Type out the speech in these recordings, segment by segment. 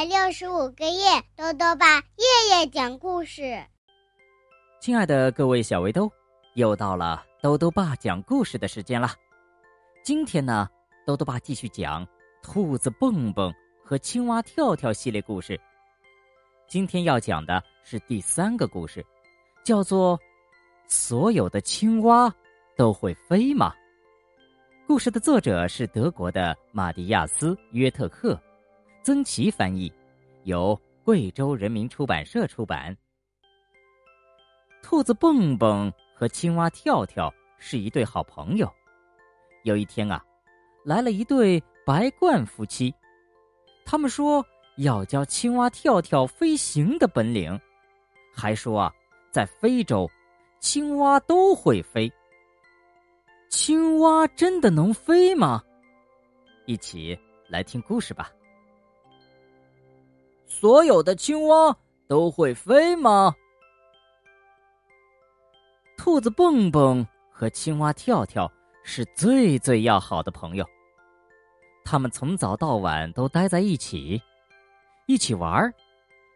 百六十五个夜，豆豆爸夜夜讲故事。亲爱的各位小围兜，又到了豆豆爸讲故事的时间了。今天呢，豆豆爸继续讲兔子蹦蹦和青蛙跳跳系列故事。今天要讲的是第三个故事，叫做《所有的青蛙都会飞吗》。故事的作者是德国的马蒂亚斯·约特克，曾琦翻译，由贵州人民出版社出版。兔子蹦蹦和青蛙跳跳是一对好朋友。有一天啊，来了一对白鹳夫妻，他们说要教青蛙跳跳飞行的本领，还说啊，在非洲，青蛙都会飞。青蛙真的能飞吗？一起来听故事吧。所有的青蛙都会飞吗？兔子蹦蹦和青蛙跳跳是最最要好的朋友，他们从早到晚都待在一起，一起玩儿，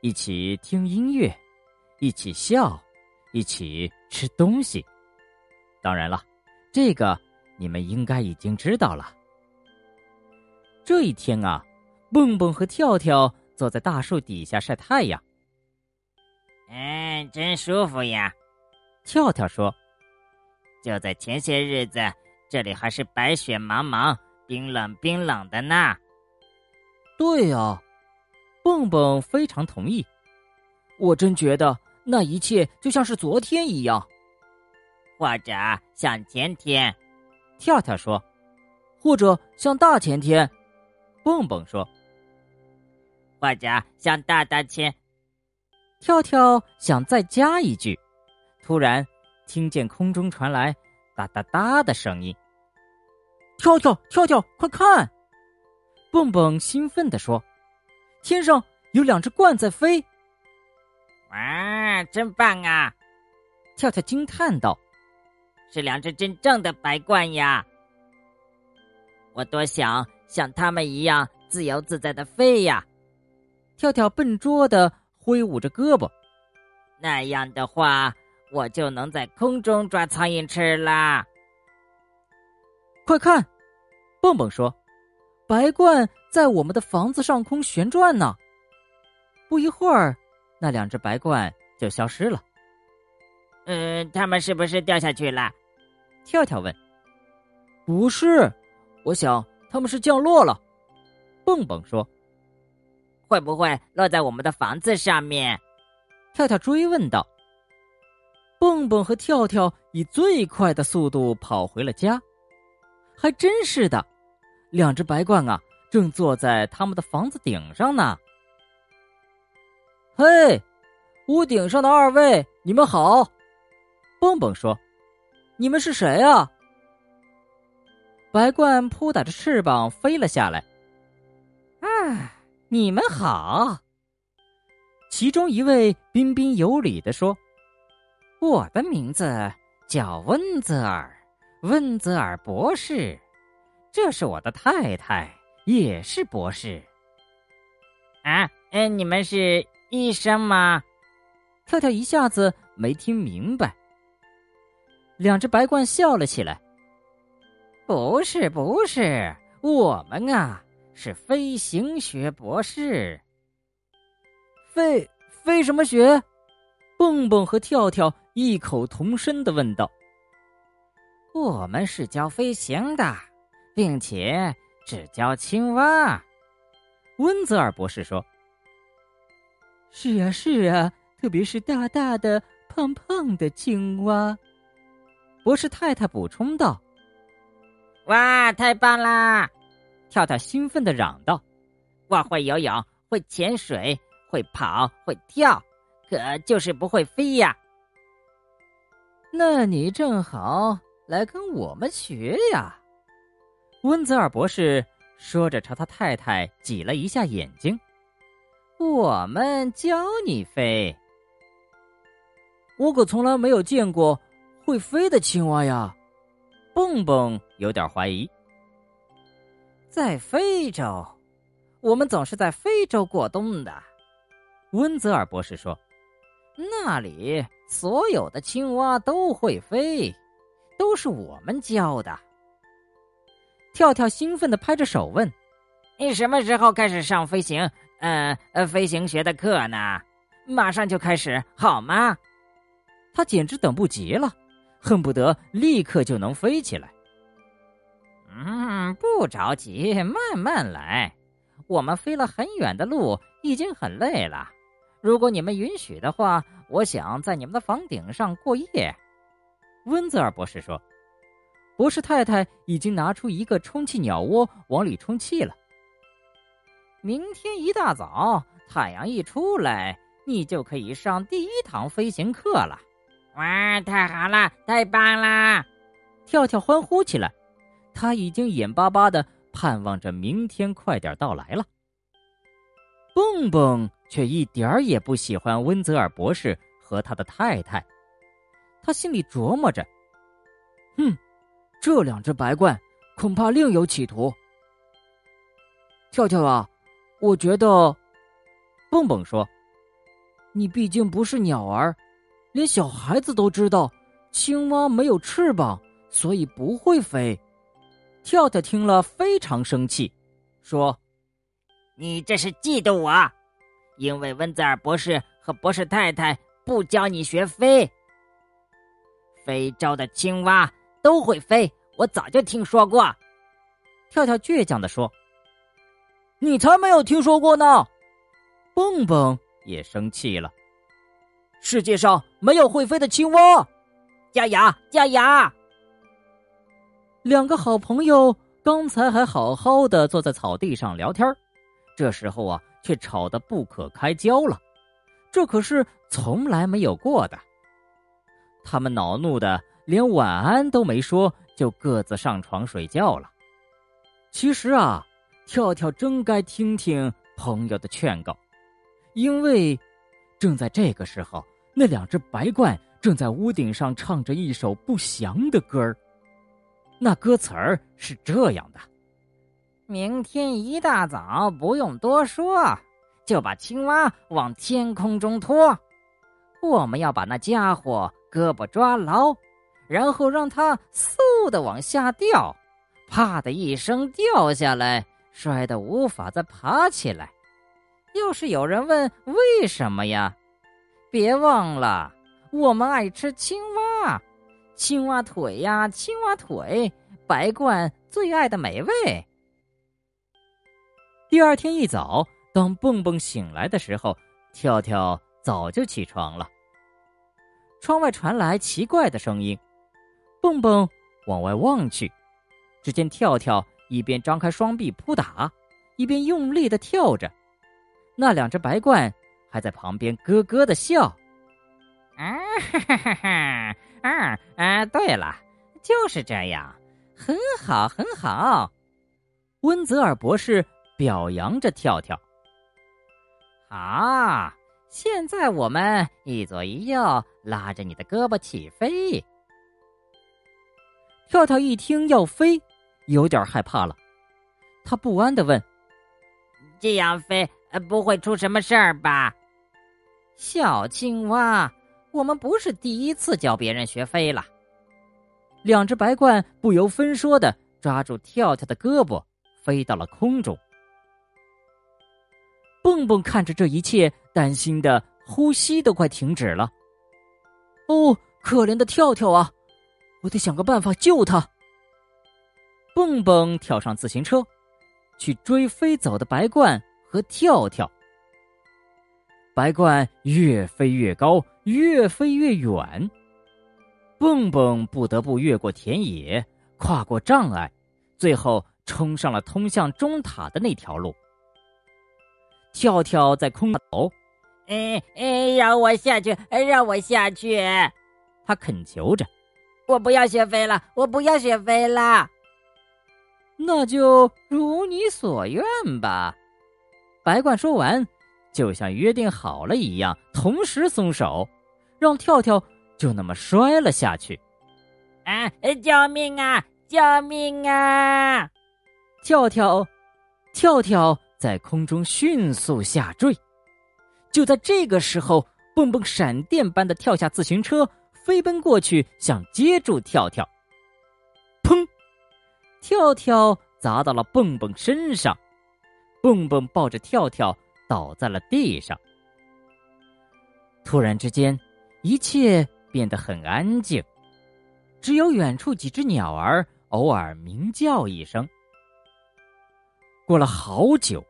一起听音乐，一起笑，一起吃东西。当然了。这个你们应该已经知道了。这一天啊，蹦蹦和跳跳坐在大树底下晒太阳。嗯，真舒服呀！跳跳说：“就在前些日子，这里还是白雪茫茫、冰冷冰冷的呢。”对呀，蹦蹦非常同意。我真觉得那一切就像是昨天一样。或者像前天，跳跳说；或者像大前天，蹦蹦说；或者像大大前。跳跳想再加一句，突然听见空中传来哒哒哒的声音。跳跳跳跳，快看！蹦蹦兴奋地说：“天上有两只鹳在飞。”哇，真棒啊！跳跳惊叹道。是两只真正的白鹳呀！我多想像他们一样自由自在的飞呀！跳跳笨拙的挥舞着胳膊，那样的话，我就能在空中抓苍蝇吃啦！快看，蹦蹦说：“白鹳在我们的房子上空旋转呢。”不一会儿，那两只白鹳就消失了。嗯，他们是不是掉下去了？跳跳问：“不是，我想他们是降落了。”蹦蹦说：“会不会落在我们的房子上面？”跳跳追问道。蹦蹦和跳跳以最快的速度跑回了家，还真是的，两只白鹳啊，正坐在他们的房子顶上呢。嘿，屋顶上的二位，你们好！蹦蹦说。你们是谁啊？白鹳扑打着翅膀飞了下来。啊，你们好！其中一位彬彬有礼的说：“我的名字叫温泽尔，温泽尔博士。这是我的太太，也是博士。”啊，嗯，你们是医生吗？跳跳一下子没听明白。两只白鹳笑了起来。不是，不是，我们啊是飞行学博士。飞飞什么学？蹦蹦和跳跳异口同声的问道。我们是教飞行的，并且只教青蛙。温泽尔博士说：“是啊，是啊，特别是大大的、胖胖的青蛙。”博士太太补充道：“哇，太棒啦！”跳跳兴奋的嚷道：“我会游泳，会潜水，会跑，会跳，可就是不会飞呀。”那你正好来跟我们学呀！”温泽尔博士说着，朝他太太挤了一下眼睛：“我们教你飞。”我可从来没有见过。会飞的青蛙呀，蹦蹦有点怀疑。在非洲，我们总是在非洲过冬的。温泽尔博士说：“那里所有的青蛙都会飞，都是我们教的。”跳跳兴奋的拍着手问：“你什么时候开始上飞行？呃呃，飞行学的课呢？马上就开始好吗？”他简直等不及了，恨不得立刻就能飞起来。嗯，不着急，慢慢来。我们飞了很远的路，已经很累了。如果你们允许的话，我想在你们的房顶上过夜。”温泽尔博士说。博士太太已经拿出一个充气鸟窝，往里充气了。明天一大早，太阳一出来，你就可以上第一堂飞行课了。哇，太好了，太棒啦！跳跳欢呼起来，他已经眼巴巴的盼望着明天快点到来了。蹦蹦却一点儿也不喜欢温泽尔博士和他的太太，他心里琢磨着：“哼，这两只白鹳恐怕另有企图。”跳跳啊，我觉得，蹦蹦说：“你毕竟不是鸟儿，连小孩子都知道，青蛙没有翅膀，所以不会飞。”跳跳听了非常生气，说。你这是嫉妒我，因为温泽尔博士和博士太太不教你学飞。非洲的青蛙都会飞，我早就听说过。跳跳倔强的说：“你才没有听说过呢！”蹦蹦也生气了：“世界上没有会飞的青蛙！”加油，加油！两个好朋友刚才还好好的坐在草地上聊天这时候啊，却吵得不可开交了，这可是从来没有过的。他们恼怒的连晚安都没说，就各自上床睡觉了。其实啊，跳跳真该听听朋友的劝告，因为正在这个时候，那两只白鹳正在屋顶上唱着一首不祥的歌儿。那歌词儿是这样的。明天一大早，不用多说，就把青蛙往天空中拖。我们要把那家伙胳膊抓牢，然后让它嗖的往下掉，啪的一声掉下来，摔得无法再爬起来。要是有人问为什么呀，别忘了，我们爱吃青蛙，青蛙腿呀，青蛙腿，白鹳最爱的美味。第二天一早，当蹦蹦醒来的时候，跳跳早就起床了。窗外传来奇怪的声音，蹦蹦往外望去，只见跳跳一边张开双臂扑打，一边用力的跳着。那两只白鹳还在旁边咯咯的笑。啊哈哈哈哈！啊啊！对了，就是这样，很好，很好。温泽尔博士。表扬着跳跳。好，现在我们一左一右拉着你的胳膊起飞。跳跳一听要飞，有点害怕了，他不安的问：“这样飞不会出什么事儿吧？”小青蛙，我们不是第一次教别人学飞了。两只白鹳不由分说的抓住跳跳的胳膊，飞到了空中。蹦蹦看着这一切，担心的呼吸都快停止了。哦，可怜的跳跳啊！我得想个办法救他。蹦蹦跳上自行车，去追飞走的白鹳和跳跳。白鹳越飞越高，越飞越远。蹦蹦不得不越过田野，跨过障碍，最后冲上了通向钟塔的那条路。跳跳在空头，哎哎，让我下去，让我下去！他恳求着：“我不要学飞了，我不要学飞了。”那就如你所愿吧。白鹳说完，就像约定好了一样，同时松手，让跳跳就那么摔了下去。啊！救命啊！救命啊！跳跳，跳跳。在空中迅速下坠。就在这个时候，蹦蹦闪电般的跳下自行车，飞奔过去想接住跳跳。砰！跳跳砸到了蹦蹦身上，蹦蹦抱着跳跳倒在了地上。突然之间，一切变得很安静，只有远处几只鸟儿偶尔鸣叫一声。过了好久，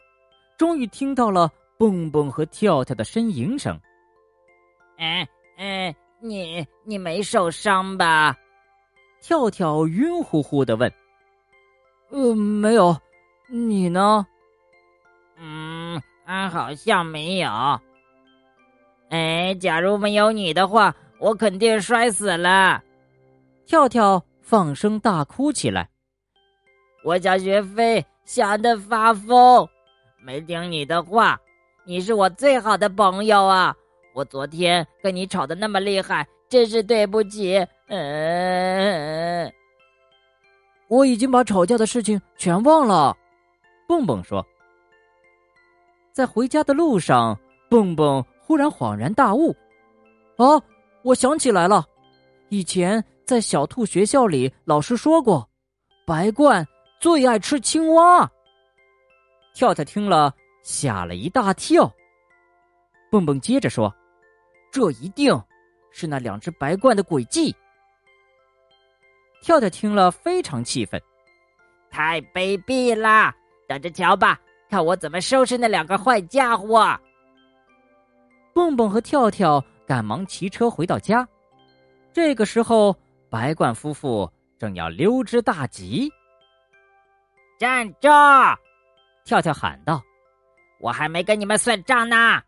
终于听到了蹦蹦和跳跳的呻吟声。哎哎，你你没受伤吧？跳跳晕乎乎的问。呃，没有，你呢？嗯，好像没有。哎，假如没有你的话，我肯定摔死了。跳跳放声大哭起来。我想学飞，想的发疯，没听你的话。你是我最好的朋友啊！我昨天跟你吵得那么厉害，真是对不起。嗯，我已经把吵架的事情全忘了。蹦蹦说。在回家的路上，蹦蹦。忽然恍然大悟，啊！我想起来了，以前在小兔学校里，老师说过，白鹳最爱吃青蛙。跳跳听了，吓了一大跳。蹦蹦接着说：“这一定是那两只白鹳的诡计。”跳跳听了非常气愤：“太卑鄙了！等着瞧吧，看我怎么收拾那两个坏家伙！”蹦蹦和跳跳赶忙骑车回到家，这个时候，白鹳夫妇正要溜之大吉。站住！跳跳喊道：“我还没跟你们算账呢！”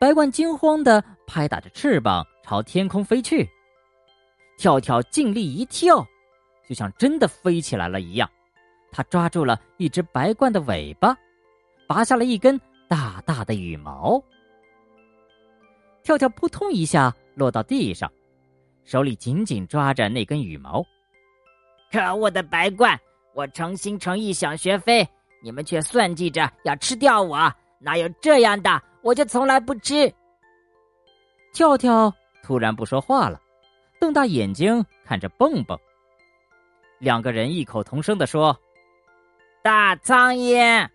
白鹳惊慌的拍打着翅膀朝天空飞去，跳跳尽力一跳，就像真的飞起来了一样。他抓住了一只白鹳的尾巴，拔下了一根。大大的羽毛，跳跳扑通一下落到地上，手里紧紧抓着那根羽毛。可恶的白鹳！我诚心诚意想学飞，你们却算计着要吃掉我，哪有这样的？我就从来不吃。跳跳突然不说话了，瞪大眼睛看着蹦蹦。两个人异口同声的说：“大苍蝇。”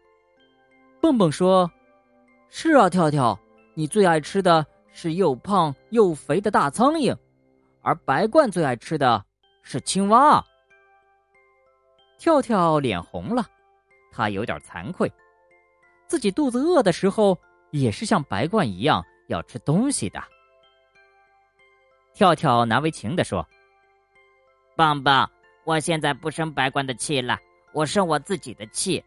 蹦蹦说。是啊，跳跳，你最爱吃的是又胖又肥的大苍蝇，而白鹳最爱吃的是青蛙。跳跳脸红了，他有点惭愧，自己肚子饿的时候也是像白鹳一样要吃东西的。跳跳难为情的说：“棒棒，我现在不生白鹳的气了，我生我自己的气，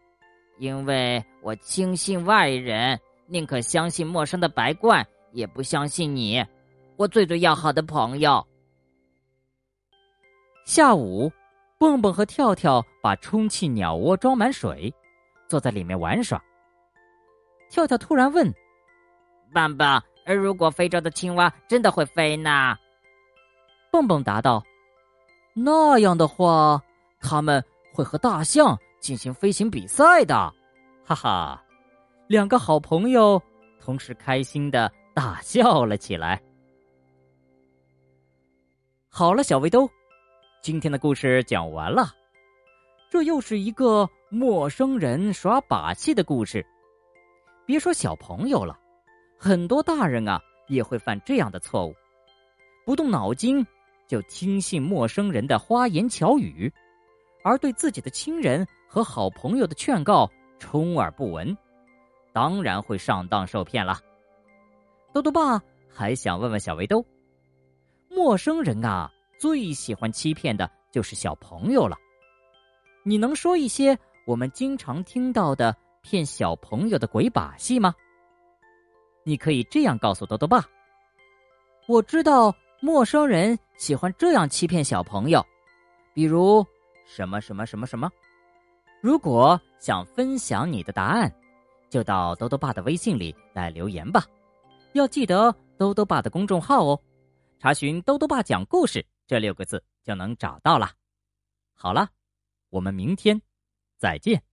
因为我轻信外人。”宁可相信陌生的白鹳，也不相信你，我最最要好的朋友。下午，蹦蹦和跳跳把充气鸟窝装满水，坐在里面玩耍。跳跳突然问：“棒棒，如果非洲的青蛙真的会飞呢？”蹦蹦答道：“那样的话，他们会和大象进行飞行比赛的。”哈哈。两个好朋友同时开心的大笑了起来。好了，小围兜，今天的故事讲完了。这又是一个陌生人耍把戏的故事。别说小朋友了，很多大人啊也会犯这样的错误，不动脑筋就听信陌生人的花言巧语，而对自己的亲人和好朋友的劝告充耳不闻。当然会上当受骗了。豆豆爸还想问问小围兜：陌生人啊，最喜欢欺骗的就是小朋友了。你能说一些我们经常听到的骗小朋友的鬼把戏吗？你可以这样告诉豆豆爸：我知道陌生人喜欢这样欺骗小朋友，比如什么什么什么什么。如果想分享你的答案。就到兜兜爸的微信里来留言吧，要记得兜兜爸的公众号哦，查询“兜兜爸讲故事”这六个字就能找到了。好了，我们明天再见。